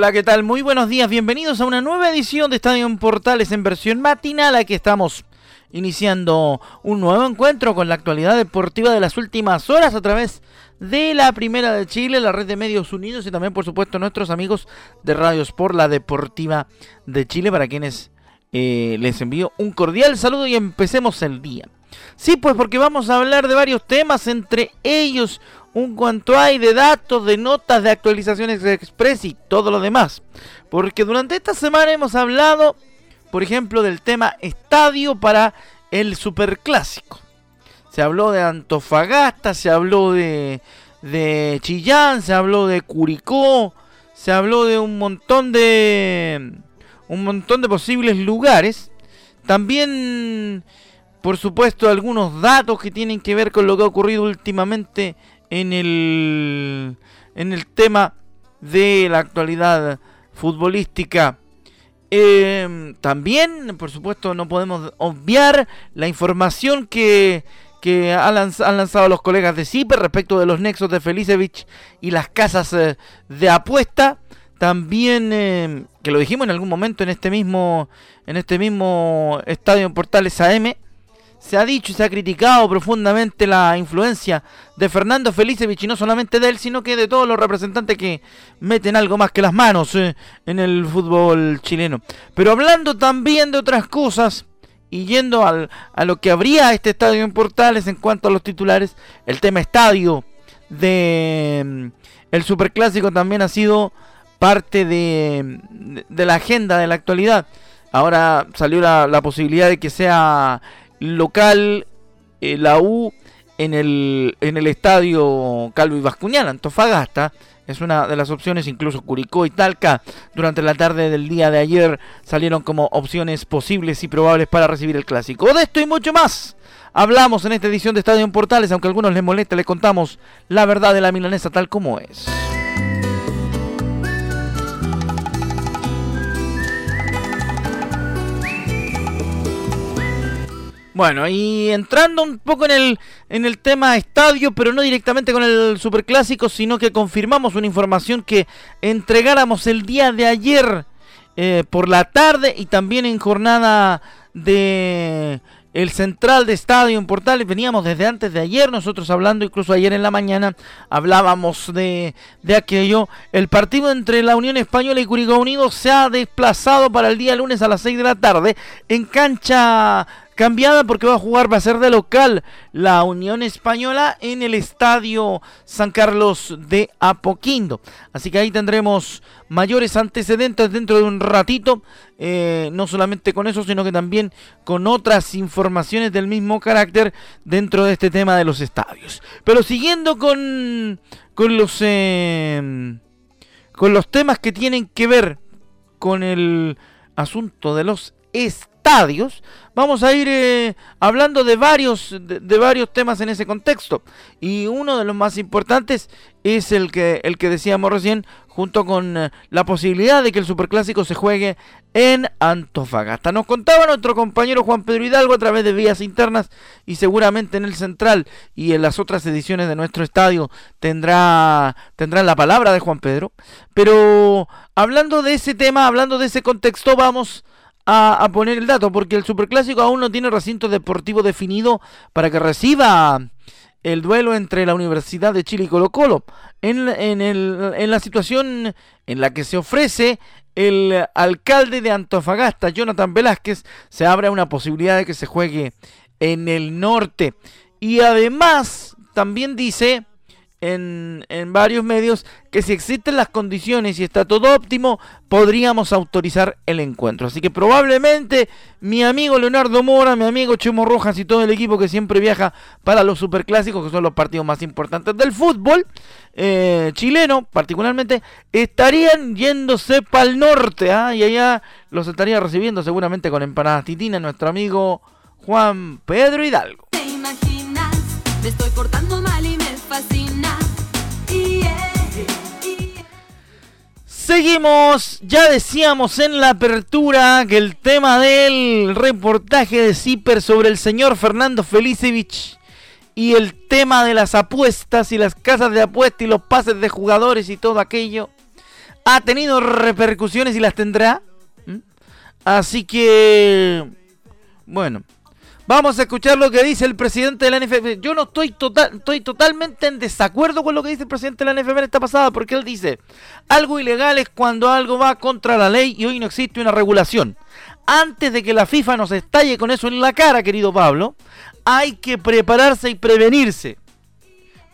Hola, ¿qué tal? Muy buenos días, bienvenidos a una nueva edición de Estadio en Portales en versión matinal. Aquí estamos iniciando un nuevo encuentro con la actualidad deportiva de las últimas horas a través de la Primera de Chile, la red de medios unidos y también por supuesto nuestros amigos de Radio Sport, la Deportiva de Chile, para quienes eh, les envío un cordial saludo y empecemos el día. Sí, pues porque vamos a hablar de varios temas, entre ellos un cuanto hay de datos, de notas, de actualizaciones Express y todo lo demás. Porque durante esta semana hemos hablado, por ejemplo, del tema estadio para el Superclásico. Se habló de Antofagasta, se habló de, de Chillán, se habló de Curicó, se habló de un montón de un montón de posibles lugares. También, por supuesto, algunos datos que tienen que ver con lo que ha ocurrido últimamente en el en el tema de la actualidad futbolística. Eh, también, por supuesto, no podemos obviar la información que que han, lanzado los colegas de CIPE respecto de los nexos de Felicevich y las casas eh, de apuesta. También, eh, que lo dijimos en algún momento en este mismo, en este mismo estadio en Portales AM, se ha dicho y se ha criticado profundamente la influencia de Fernando Felicevich y no solamente de él, sino que de todos los representantes que meten algo más que las manos eh, en el fútbol chileno. Pero hablando también de otras cosas, y yendo al, a lo que habría este estadio en Portales en cuanto a los titulares, el tema estadio de mm, el Superclásico también ha sido parte de, de, la agenda de la actualidad. Ahora salió la, la posibilidad de que sea local eh, la U en el, en el estadio Calvo y Bascuñán, Antofagasta, es una de las opciones, incluso Curicó y Talca durante la tarde del día de ayer salieron como opciones posibles y probables para recibir el clásico. De esto y mucho más. Hablamos en esta edición de Estadio en Portales, aunque a algunos les molesta, les contamos la verdad de la milanesa tal como es. Bueno, y entrando un poco en el, en el tema estadio, pero no directamente con el Superclásico, sino que confirmamos una información que entregáramos el día de ayer eh, por la tarde y también en jornada de el central de estadio en Portales. Veníamos desde antes de ayer, nosotros hablando, incluso ayer en la mañana hablábamos de, de aquello. El partido entre la Unión Española y Curicó Unido se ha desplazado para el día lunes a las 6 de la tarde en cancha cambiada porque va a jugar, va a ser de local la Unión Española en el Estadio San Carlos de Apoquindo. Así que ahí tendremos mayores antecedentes dentro de un ratito, eh, no solamente con eso, sino que también con otras informaciones del mismo carácter dentro de este tema de los estadios. Pero siguiendo con, con los... Eh, con los temas que tienen que ver con el asunto de los estadios, vamos a ir eh, hablando de varios, de, varios temas en ese contexto. Y uno de los más importantes es el que, el que decíamos recién, junto con eh, la posibilidad de que el Superclásico se juegue en Antofagasta. Nos contaba nuestro compañero Juan Pedro Hidalgo a través de vías internas y seguramente en el Central y en las otras ediciones de nuestro estadio tendrá, tendrá la palabra de Juan Pedro. Pero hablando de ese tema, hablando de ese contexto, vamos a, poner el dato, porque el Superclásico aún no tiene recinto deportivo definido para que reciba el duelo entre la Universidad de Chile y Colo Colo. En, en, el, en la situación en la que se ofrece el alcalde de Antofagasta, Jonathan Velázquez, se abre una posibilidad de que se juegue en el norte. Y además, también dice en, en, varios medios que si existen las condiciones y está todo óptimo, podríamos autorizar el encuentro. Así que probablemente mi amigo Leonardo Mora, mi amigo Chemo Rojas y todo el equipo que siempre viaja para los superclásicos, que son los partidos más importantes del fútbol eh, chileno, particularmente, estarían yéndose para el norte. ¿ah? Y allá los estaría recibiendo seguramente con empanadas titina nuestro amigo Juan Pedro Hidalgo. ¿Te imaginas? Me estoy portando Seguimos, ya decíamos en la apertura que el tema del reportaje de Zipper sobre el señor Fernando Felicevich y el tema de las apuestas y las casas de apuestas y los pases de jugadores y todo aquello ha tenido repercusiones y las tendrá. Así que, bueno, Vamos a escuchar lo que dice el presidente de la NFP. Yo no estoy, total, estoy totalmente en desacuerdo con lo que dice el presidente de la NFP en esta pasada, porque él dice, algo ilegal es cuando algo va contra la ley y hoy no existe una regulación. Antes de que la FIFA nos estalle con eso en la cara, querido Pablo, hay que prepararse y prevenirse.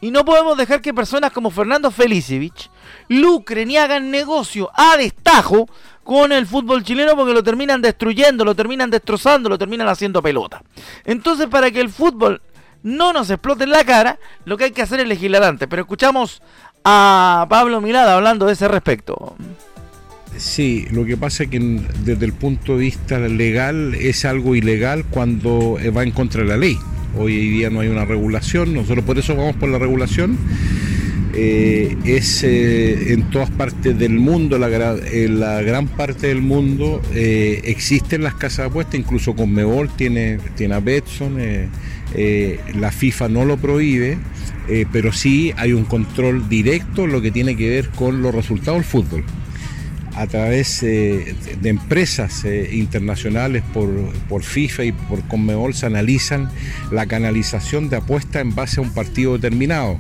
Y no podemos dejar que personas como Fernando Felicevich lucren y hagan negocio a destajo con el fútbol chileno porque lo terminan destruyendo, lo terminan destrozando, lo terminan haciendo pelota. Entonces, para que el fútbol no nos explote en la cara, lo que hay que hacer es legislar antes. Pero escuchamos a Pablo Milada hablando de ese respecto. Sí, lo que pasa es que desde el punto de vista legal es algo ilegal cuando va en contra de la ley. Hoy día no hay una regulación, nosotros por eso vamos por la regulación eh, es eh, en todas partes del mundo, la, en la gran parte del mundo eh, existen las casas de apuestas, incluso con Mebol tiene, tiene a Betson, la FIFA no lo prohíbe, pero sí hay un control directo en lo que tiene que ver con los resultados del fútbol. A través de empresas internacionales por, por, FIFA y por Conmebol se analizan la canalización de apuestas en base a un partido determinado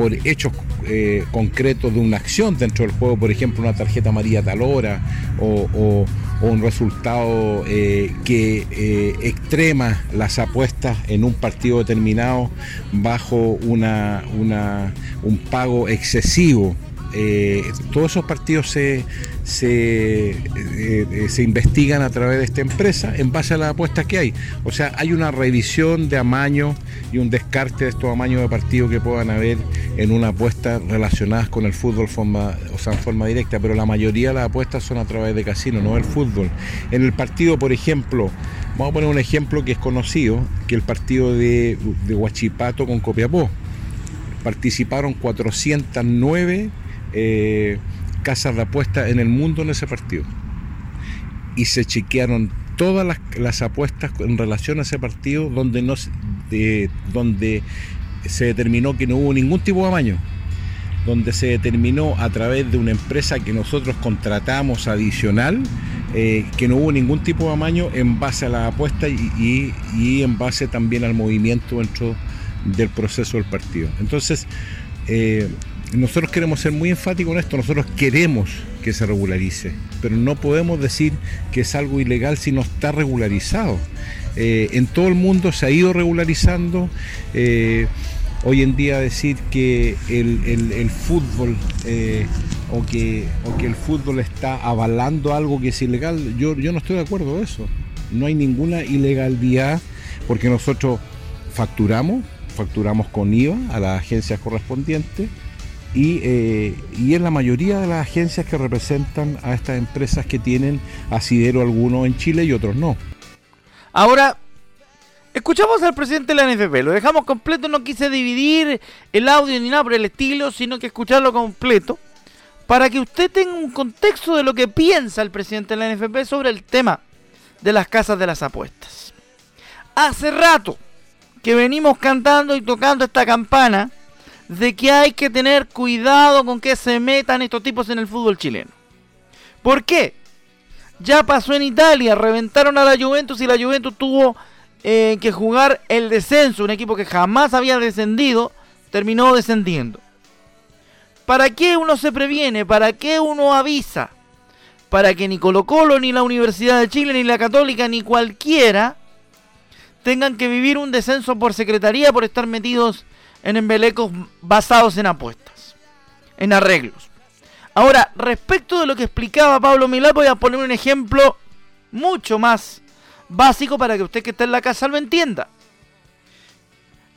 por hechos eh, concretos de una acción dentro del juego, por ejemplo, una tarjeta amarilla tal hora o, un resultado eh, que eh, extrema las apuestas en un partido determinado bajo una, un pago excesivo. todos esos partidos se, se, eh, se, investigan a través de esta empresa en base a las apuestas que hay. O sea, hay una revisión de amaños y un descarte de estos amaños de partido que puedan haber en una apuesta relacionadas con el fútbol o sea, en forma directa, pero la mayoría de las apuestas son a través de casino, no el fútbol. En el partido, por ejemplo, vamos a poner un ejemplo que es conocido, que el partido de, Huachipato con Copiapó. Participaron 409 eh, casas de apuestas en el mundo en ese partido. Y se chequearon todas las, apuestas en relación a ese partido donde, no, donde se determinó que no hubo ningún tipo de amaño, donde se determinó a través de una empresa que nosotros contratamos adicional eh, que no hubo ningún tipo de amaño en base a la apuesta y, y, en base también al movimiento dentro del proceso del partido. Entonces, eh, nosotros queremos ser muy enfáticos en esto, nosotros queremos que se regularice, pero no podemos decir que es algo ilegal si no está regularizado. Eh, en todo el mundo se ha ido regularizando. Eh, hoy en día decir que el, fútbol eh, o, que, el fútbol está avalando algo que es ilegal, yo, yo no estoy de acuerdo con eso. No hay ninguna ilegalidad porque nosotros facturamos, facturamos con IVA a las agencias correspondientes y, eh, y en la mayoría de las agencias que representan a estas empresas que tienen asidero alguno en Chile y otros no. Ahora, escuchamos al presidente de la NFP, lo dejamos completo, no quise dividir el audio ni nada por el estilo, sino que escucharlo completo, para que usted tenga un contexto de lo que piensa el presidente de la NFP sobre el tema de las casas de las apuestas. Hace rato que venimos cantando y tocando esta campana, de que hay que tener cuidado con que se metan estos tipos en el fútbol chileno. ¿Por qué? Ya pasó en Italia, reventaron a la Juventus y la Juventus tuvo eh, que jugar el descenso. Un equipo que jamás había descendido, terminó descendiendo. ¿Para qué uno se previene? ¿Para qué uno avisa? Para que ni Colo Colo, ni la Universidad de Chile, ni la Católica, ni cualquiera tengan que vivir un descenso por secretaría por estar metidos en embelecos basados en apuestas, en arreglos. Ahora, respecto de lo que explicaba Pablo Milán, voy a poner un ejemplo mucho más básico para que usted que está en la casa lo entienda.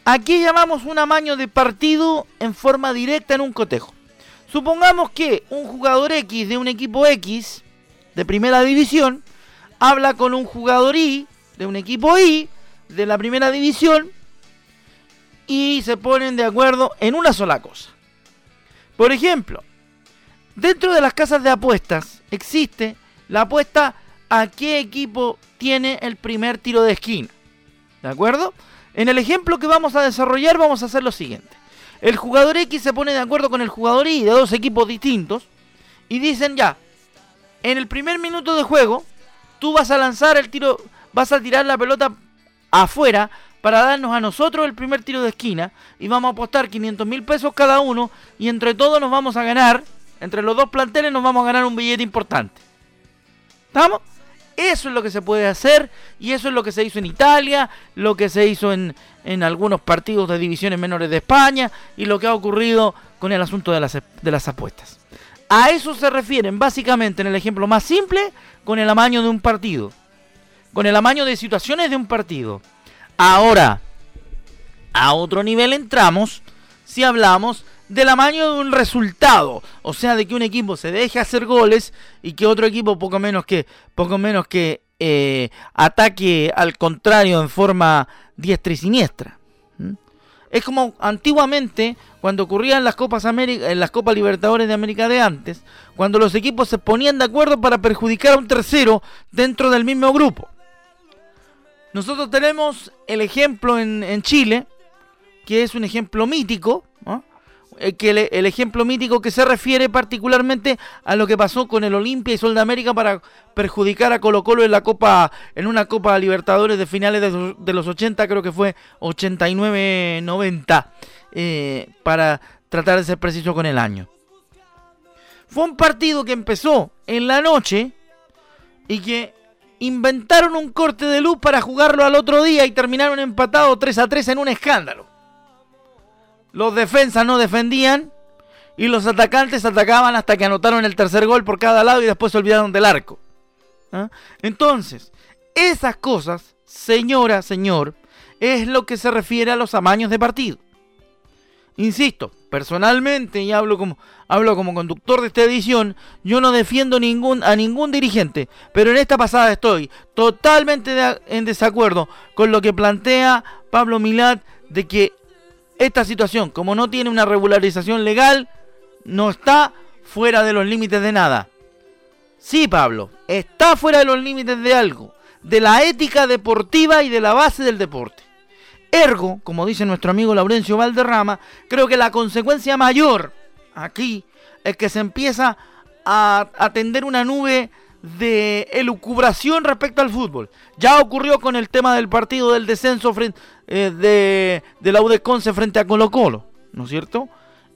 Aquí llamamos un amaño de partido en forma directa en un cotejo. Supongamos que un jugador X de un equipo X de primera división habla con un jugador Y de un equipo Y de la primera división y se ponen de acuerdo en una sola cosa. Por ejemplo, dentro de las casas de apuestas existe la apuesta a qué equipo tiene el primer tiro de esquina. ¿De acuerdo? En el ejemplo que vamos a desarrollar vamos a hacer lo siguiente. El jugador X se pone de acuerdo con el jugador Y de dos equipos distintos y dicen ya, en el primer minuto de juego, tú vas a lanzar el tiro, vas a tirar la pelota afuera para darnos a nosotros el primer tiro de esquina y vamos a apostar 500 mil pesos cada uno y entre todos nos vamos a ganar, entre los dos planteles nos vamos a ganar un billete importante. ¿Estamos? Eso es lo que se puede hacer y eso es lo que se hizo en Italia, lo que se hizo en, en algunos partidos de divisiones menores de España y lo que ha ocurrido con el asunto de las, de las apuestas. A eso se refieren básicamente en el ejemplo más simple con el amaño de un partido, con el amaño de situaciones de un partido. Ahora, a otro nivel entramos si hablamos del amaño de un resultado, o sea, de que un equipo se deje hacer goles y que otro equipo poco menos que poco menos que eh, ataque al contrario en forma diestra y siniestra. Es como antiguamente cuando ocurrían las Copas América, en las Copas Libertadores de América de antes, cuando los equipos se ponían de acuerdo para perjudicar a un tercero dentro del mismo grupo. Nosotros tenemos el ejemplo en, Chile, que es un ejemplo mítico, eh, que el, ejemplo mítico que se refiere particularmente a lo que pasó con el Olimpia y Sol de América para perjudicar a Colo Colo en la Copa, en una Copa Libertadores de finales de, los 80, creo que fue 89-90, eh, para tratar de ser preciso con el año. Fue un partido que empezó en la noche y que inventaron un corte de luz para jugarlo al otro día y terminaron empatados 3 a 3 en un escándalo. Los defensas no defendían y los atacantes atacaban hasta que anotaron el tercer gol por cada lado y después se olvidaron del arco. ¿Ah? Entonces, esas cosas, señora, señor, es lo que se refiere a los amaños de partido. Insisto, personalmente, y hablo como, hablo como conductor de esta edición, yo no defiendo a ningún dirigente, pero en esta pasada estoy totalmente en desacuerdo con lo que plantea Pablo Milad de que esta situación, como no tiene una regularización legal, no está fuera de los límites de nada. Sí, Pablo, está fuera de los límites de algo, de la ética deportiva y de la base del deporte. Ergo, como dice nuestro amigo Laurencio Valderrama, creo que la consecuencia mayor aquí es que se empieza a, atender una nube de elucubración respecto al fútbol. Ya ocurrió con el tema del partido del descenso frente, eh, de, de, la UDECONCE frente a Colo Colo, ¿no es cierto?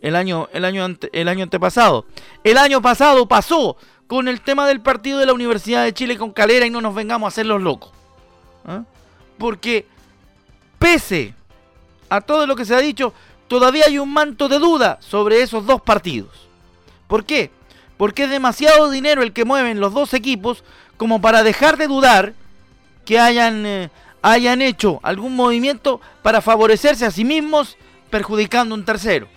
El año, el, año el año antepasado. El año pasado pasó con el tema del partido de la Universidad de Chile con Calera y no nos vengamos a hacer los locos. ¿ah? Porque pese a todo lo que se ha dicho, todavía hay un manto de duda sobre esos dos partidos. ¿Por qué? Porque es demasiado dinero el que mueven los dos equipos como para dejar de dudar que hayan, eh, hayan hecho algún movimiento para favorecerse a sí mismos perjudicando a un tercero.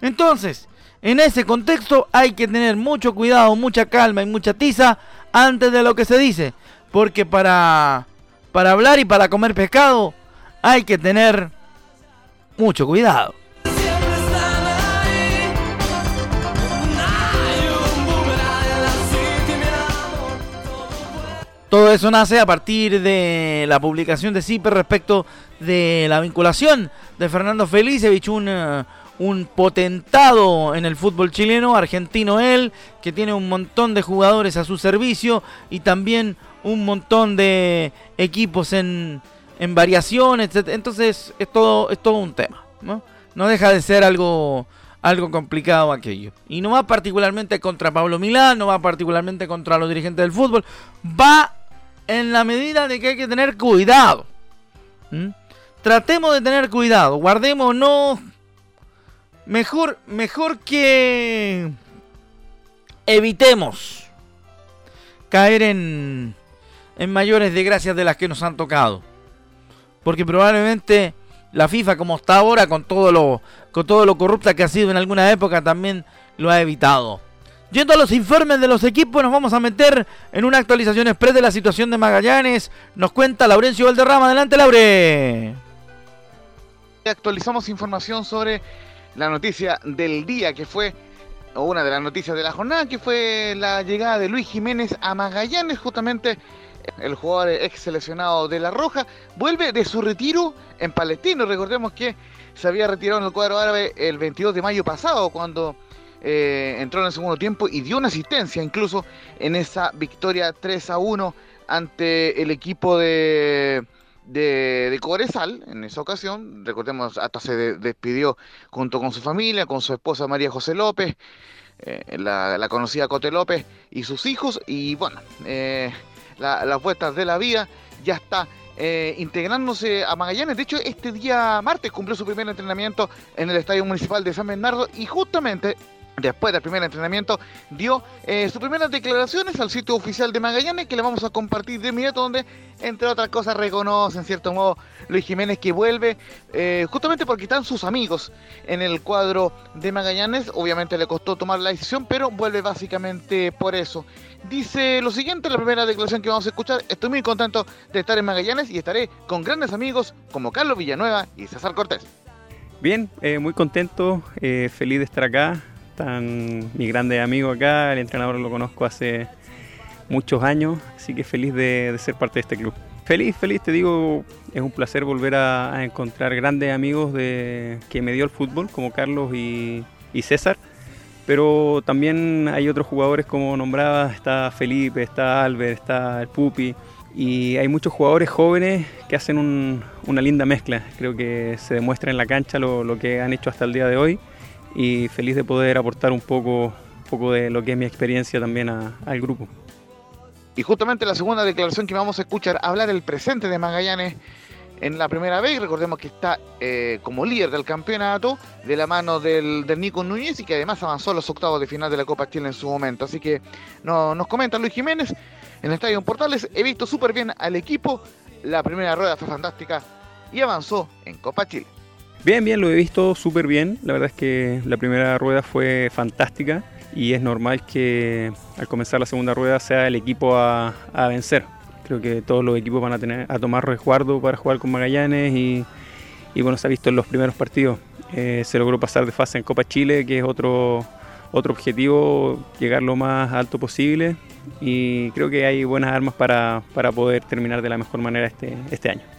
Entonces, en ese contexto hay que tener mucho cuidado, mucha calma y mucha tiza antes de lo que se dice. Porque para para hablar y para comer pescado hay que tener mucho cuidado. Todo eso nace a partir de la publicación de CIPER respecto de la vinculación de Fernando Felicevich, un, eh, un potentado en el fútbol chileno, argentino él, que tiene un montón de jugadores a su servicio y también un montón de equipos en, en variaciones, entonces es todo, es todo un tema, ¿no? No deja de ser algo, algo complicado aquello. Y no va particularmente contra Pablo Milán, no va particularmente contra los dirigentes del fútbol, va en la medida de que hay que tener cuidado. tratemos de tener cuidado, guardémonos. Mejor, mejor que evitemos caer en, en mayores desgracias de las que nos han tocado. Porque probablemente la FIFA como está ahora, con todo lo, con todo lo corrupta que ha sido en alguna época, también lo ha evitado. Yendo a los informes de los equipos, nos vamos a meter en una actualización express de la situación de Magallanes. Nos cuenta Laurencio Valderrama. Adelante, Laure. Actualizamos información sobre la noticia del día, que fue, o una de las noticias de la jornada, que fue la llegada de Luis Jiménez a Magallanes, justamente el jugador ex seleccionado de La Roja, vuelve de su retiro en Palestino. Recordemos que se había retirado en el cuadro árabe el 22 de mayo pasado, cuando eh, entró en el segundo tiempo y dio una asistencia incluso en esa victoria 3 a 1 ante el equipo de, de, de en esa ocasión. Recordemos, hasta se despidió junto con su familia, con su esposa María José López, eh, la, conocida Cote López y sus hijos. Y bueno, eh, las vueltas de la vida, ya está eh, integrándose a Magallanes. De hecho, este día martes cumplió su primer entrenamiento en el Estadio Municipal de San Bernardo y justamente después del primer entrenamiento, dio eh, sus primeras declaraciones al sitio oficial de Magallanes, que le vamos a compartir de inmediato, donde, entre otras cosas, reconoce en cierto modo Luis Jiménez que vuelve, eh, justamente porque están sus amigos en el cuadro de Magallanes. Obviamente le costó tomar la decisión, pero vuelve básicamente por eso. Dice lo siguiente, la primera declaración que vamos a escuchar, estoy muy contento de estar en Magallanes y estaré con grandes amigos como Carlos Villanueva y César Cortés. Bien, eh, muy contento, feliz de estar acá están mi grande amigo acá, el entrenador lo conozco hace muchos años, así que feliz de, ser parte de este club. Feliz, feliz, te digo, es un placer volver a, encontrar grandes amigos de, que me dio el fútbol, como Carlos y, César, pero también hay otros jugadores como nombraba, está Felipe, está Albert, está el Pupi, y hay muchos jugadores jóvenes que hacen una linda mezcla. Creo que se demuestra en la cancha lo, lo, que han hecho hasta el día de hoy y feliz de poder aportar un poco, poco de lo que es mi experiencia también al grupo. Y justamente la segunda declaración que vamos a escuchar hablar del presente de Magallanes en la primera vez. Recordemos que está eh, como líder del campeonato de la mano del, Nico Núñez y que además avanzó a los octavos de final de la Copa Chile en su momento. Así que no, nos comenta Luis Jiménez en el Estadio Portales. He visto súper bien al equipo. La primera rueda fue fantástica y avanzó en Copa Chile. Bien, bien, lo he visto súper bien. La verdad es que la primera rueda fue fantástica y es normal que al comenzar la segunda rueda sea el equipo a, vencer. Creo que todos los equipos van a tener a tomar resguardo para jugar con Magallanes y, bueno, se ha visto en los primeros partidos. Eh, se logró pasar de fase en Copa Chile, que es otro, otro objetivo, llegar lo más alto posible y creo que hay buenas armas para, para poder terminar de la mejor manera este, este año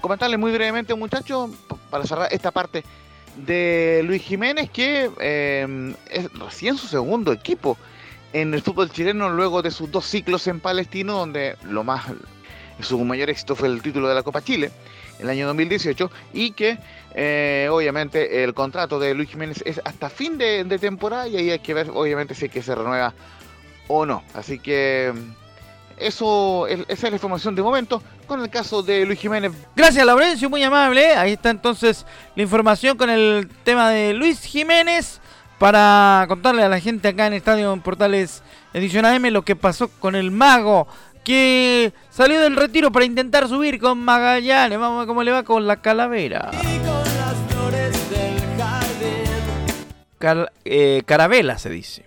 comentarle muy brevemente, muchachos, para cerrar esta parte de Luis Jiménez, que eh, es recién su segundo equipo en el fútbol chileno luego de sus dos ciclos en Palestino, donde lo más su mayor éxito fue el título de la Copa Chile el año 2018 y que eh, obviamente el contrato de Luis Jiménez es hasta fin de, de temporada y ahí hay que ver obviamente si es que se renueva o no. Así que eso, esa es la información de momento con el caso de Luis Jiménez. Gracias, Laurencio, muy amable. Ahí está entonces la información con el tema de Luis Jiménez para contarle a la gente acá en Estadio Portales Edición AM lo que pasó con el mago que salió del retiro para intentar subir con Magallanes. Vamos a ver cómo le va con la calavera. Eh, carabela se dice.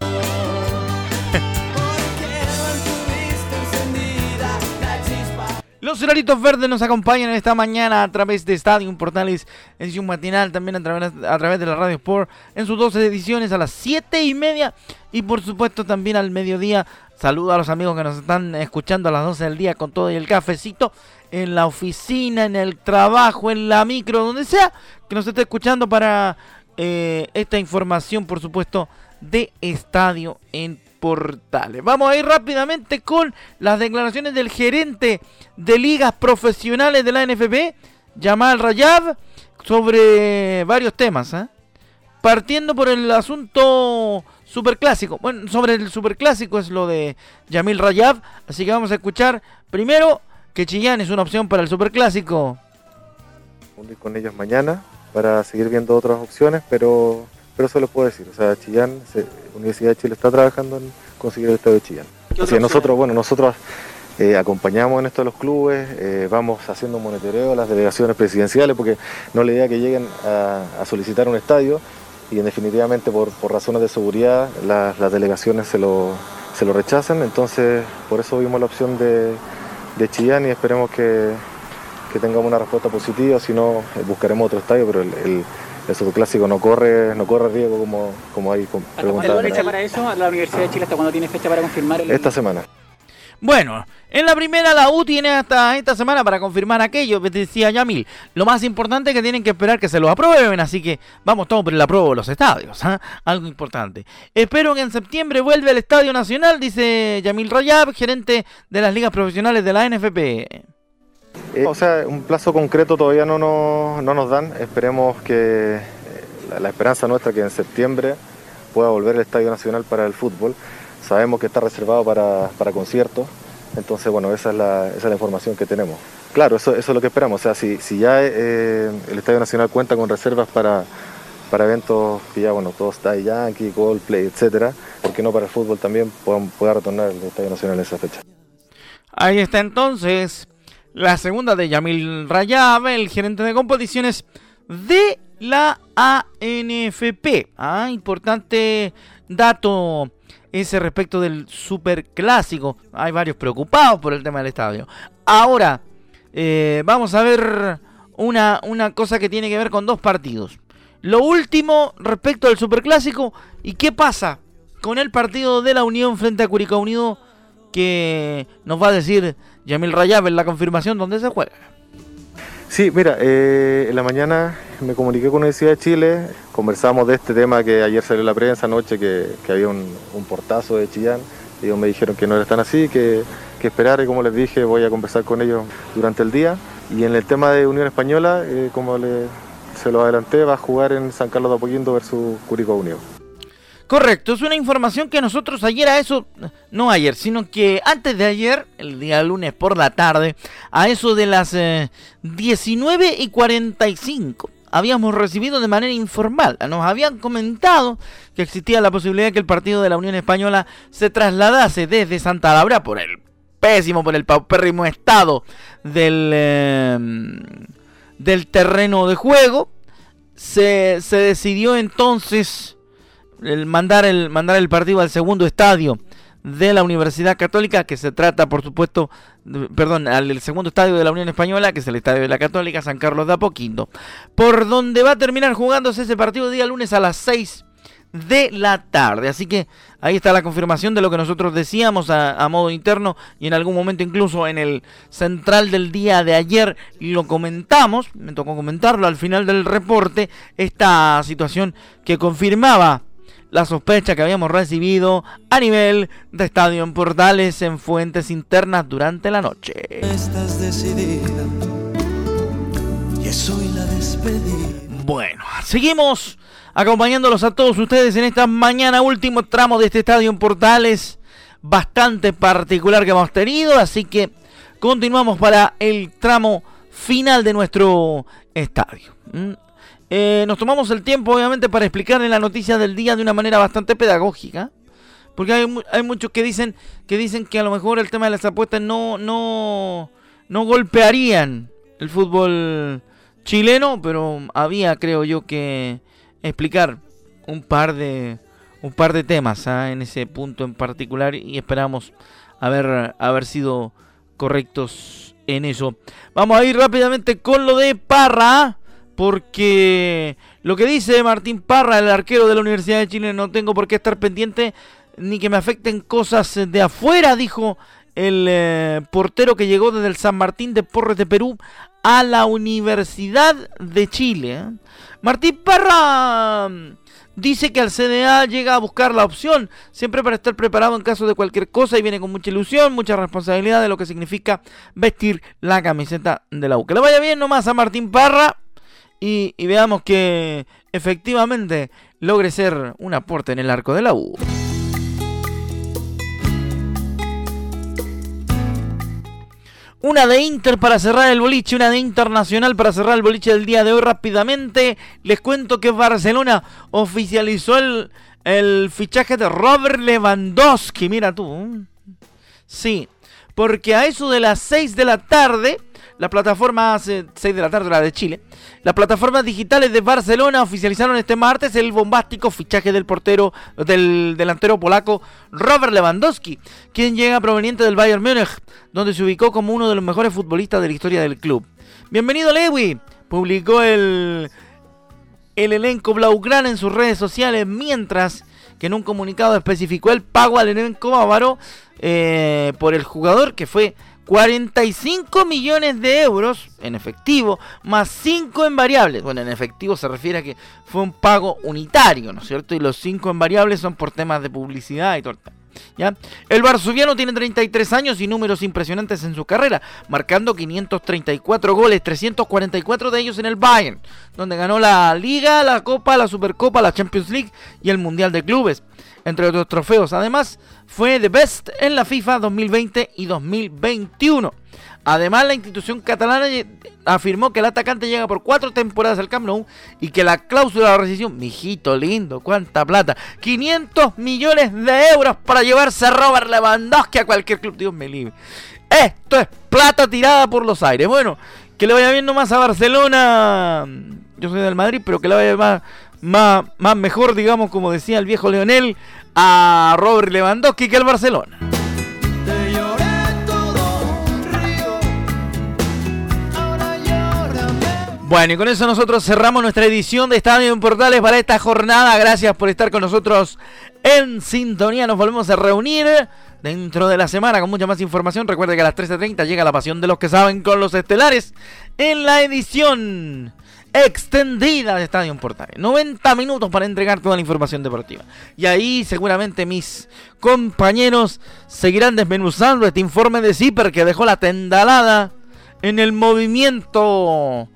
Los Ceraritos Verdes nos acompañan esta mañana a través de Estadio Portales, edición matinal, también a través, a través de la Radio Sport, en sus 12 ediciones a las 7 y media y por supuesto también al mediodía. Saludo a los amigos que nos están escuchando a las 12 del día con todo y el cafecito en la oficina, en el trabajo, en la micro, donde sea que nos esté escuchando para eh, esta información, por supuesto, de Estadio en portales. Vamos a ir rápidamente con las declaraciones del gerente de ligas profesionales de la NFP, Jamal Rayab, sobre varios temas. ¿eh? Partiendo por el asunto superclásico. Bueno, sobre el superclásico es lo de Yamil Rayab. Así que vamos a escuchar primero que Chillán es una opción para el superclásico. unir con ellos mañana para seguir viendo otras opciones, pero, pero eso les puedo decir. O sea, Chillán, Universidad de Chile está trabajando en conseguir el estadio de Chillán. Así nosotros, bueno, nosotros eh, acompañamos en esto a los clubes, eh, vamos haciendo un monitoreo a las delegaciones presidenciales, porque no la idea que lleguen a, solicitar un estadio y en definitivamente por, razones de seguridad las, delegaciones se lo, se lo rechazan, entonces por eso vimos la opción de, de Chillán y esperemos que, que tengamos una respuesta positiva, si no eh, buscaremos otro estadio, pero el, el, el clásico no corre, no corre riesgo como, como hay preguntado. fecha para eso? ¿La Universidad de Chile hasta cuándo tiene fecha para confirmar el... Esta semana. Bueno, en la primera la U tiene hasta esta semana para confirmar aquello que decía Yamil. Lo más importante es que tienen que esperar que se los aprueben, así que vamos todos por el apruebo de los estadios. ¿ah? Algo importante. Espero que en septiembre vuelva el Estadio Nacional, dice Yamil Rayab, gerente de las ligas profesionales de la NFP. Eh, o sea, un plazo concreto todavía no, no, nos dan. Esperemos que eh, la, esperanza nuestra que en septiembre pueda volver el Estadio Nacional para el fútbol. Sabemos que está reservado para, conciertos, entonces bueno, esa es, la, información que tenemos. Claro, eso, es lo que esperamos, o sea, si, ya eh, el Estadio Nacional cuenta con reservas para, para eventos que ya, bueno, todos está Yankee, Coldplay, etcétera, ¿por qué no para el fútbol también pueda, retornar el Estadio Nacional en esa fecha? Ahí está entonces la segunda de Yamil Rayab, el gerente de competiciones de la ANFP. Ah, importante dato ese respecto del super clásico. Hay varios preocupados por el tema del estadio. Ahora, eh, vamos a ver una, una cosa que tiene que ver con dos partidos. Lo último respecto al superclásico y qué pasa con el partido de la Unión frente a Curicó Unido que nos va a decir Yamil Rayab en la confirmación dónde se juega. Sí, mira, eh, en la mañana me comuniqué con Universidad de Chile, conversamos de este tema que ayer salió en la prensa anoche, que, había un, portazo de Chillán. Ellos me dijeron que no era tan así, que, que esperar y como les dije voy a conversar con ellos durante el día. Y en el tema de Unión Española, eh, como le, se lo adelanté, va a jugar en San Carlos de Apoquindo versus Curicó Unión. Correcto, es una información que nosotros ayer a eso, no ayer, sino que antes de ayer, el día lunes por la tarde, a eso de las 19 eh, y 45, habíamos recibido de manera informal, nos habían comentado que existía la posibilidad de que el partido de la Unión Española se trasladase desde Santa Laura por el pésimo, por el paupérrimo estado del, em, del terreno de juego. Se, se decidió entonces el mandar, el mandar el partido al segundo estadio de la Universidad Católica, que se trata, por supuesto, perdón, al segundo estadio de la Unión Española, que es el estadio de la Católica, San Carlos de Apoquindo, por donde va a terminar jugándose ese partido día lunes a las 6 de la tarde. Así que ahí está la confirmación de lo que nosotros decíamos a, modo interno y en algún momento incluso en el central del día de ayer lo comentamos, me tocó comentarlo al final del reporte, esta situación que confirmaba la sospecha que habíamos recibido a nivel de Estadio en Portales en fuentes internas durante la noche. Bueno, seguimos acompañándolos a todos ustedes en esta mañana, último tramo de este Estadio en Portales, bastante particular que hemos tenido, así que continuamos para el tramo final de nuestro estadio. Eh, nos tomamos el tiempo, obviamente, para explicarle la noticia del día de una manera bastante pedagógica. Porque hay, hay muchos que dicen, que dicen que a lo mejor el tema de las apuestas no, no, no golpearían el fútbol chileno, pero había, creo yo, que explicar un par de, un par de temas ¿ah? en ese punto en particular y esperamos haber, haber sido correctos en eso. Vamos a ir rápidamente con lo de Parra porque lo que dice Martín Parra, el arquero de la Universidad de Chile, no tengo por qué estar pendiente ni que me afecten cosas de afuera, dijo el eh, portero que llegó desde el San Martín de Porres de Perú a la Universidad de Chile. ¿eh? Martín Parra mm, dice que al CDA llega a buscar la opción, siempre para estar preparado en caso de cualquier cosa y viene con mucha ilusión, mucha responsabilidad de lo que significa vestir la camiseta de la U. Que le vaya bien nomás a Martín Parra y, veamos que efectivamente logre ser un aporte en el arco de la U. Una de Inter para cerrar el boliche, una de Internacional para cerrar el boliche del día de hoy rápidamente. Les cuento que Barcelona oficializó el, el fichaje de Robert Lewandowski. Mira tú. Sí, porque a eso de las 6 de la tarde, la plataforma 6 de la tarde, la de Chile, las plataformas digitales de Barcelona oficializaron este martes el bombástico fichaje del portero, del delantero polaco Robert Lewandowski, quien llega proveniente del Bayern Múnich, donde se ubicó como uno de los mejores futbolistas de la historia del club. Bienvenido Lewy, publicó el, el elenco blaugrana en sus redes sociales, mientras que en un comunicado especificó el pago al elenco bávaro eh, por el jugador que fue 45 millones de euros en efectivo, más 5 en variables. Bueno, en efectivo se refiere a que fue un pago unitario, ¿no es cierto? Y los 5 en variables son por temas de publicidad y todo. ¿Ya? El varsoviano tiene 33 años y números impresionantes en su carrera, marcando 534 goles, 344 de ellos en el Bayern, donde ganó la Liga, la Copa, la Supercopa, la Champions League y el Mundial de Clubes entre otros trofeos. Además, fue The Best en la FIFA 2020 y 2021. Además, la institución catalana afirmó que el atacante llega por cuatro temporadas al Camp Nou y que la cláusula de rescisión, mijito lindo, cuánta plata, 500 millones de euros para llevarse a Robert Lewandowski a cualquier club, Dios me libre. Esto es plata tirada por los aires. Bueno, que le vaya bien nomás a Barcelona. Yo soy del Madrid, pero que le vaya más, más, más mejor, digamos, como decía el viejo Leonel, a Robert Lewandowski que al Barcelona. Bueno, y con eso nosotros cerramos nuestra edición de Estadio en Portales para esta jornada. Gracias por estar con nosotros en sintonía. Nos volvemos a reunir dentro de la semana con mucha más información. Recuerde que a las 13.30 llega la pasión de los que saben con los estelares en la edición extendida de Estadio Portales. 90 minutos para entregar toda la información deportiva. Y ahí seguramente mis compañeros seguirán desmenuzando este informe de Zipper que dejó la tendalada en el movimiento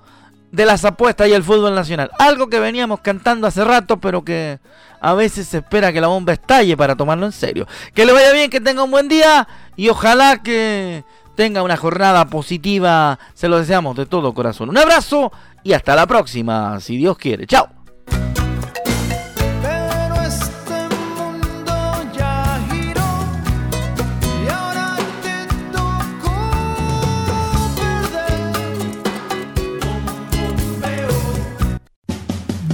de las apuestas y el fútbol nacional. Algo que veníamos cantando hace rato, pero que a veces se espera que la bomba estalle para tomarlo en serio. Que le vaya bien, que tenga un buen día y ojalá que tenga una jornada positiva. Se lo deseamos de todo corazón. Un abrazo y hasta la próxima, si Dios quiere. Chao.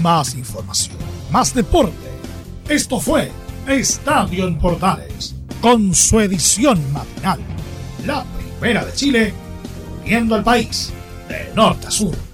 Más información, más deporte. Esto fue Estadio en Portales, con su edición matinal. La primera de Chile, viendo al país de norte a sur.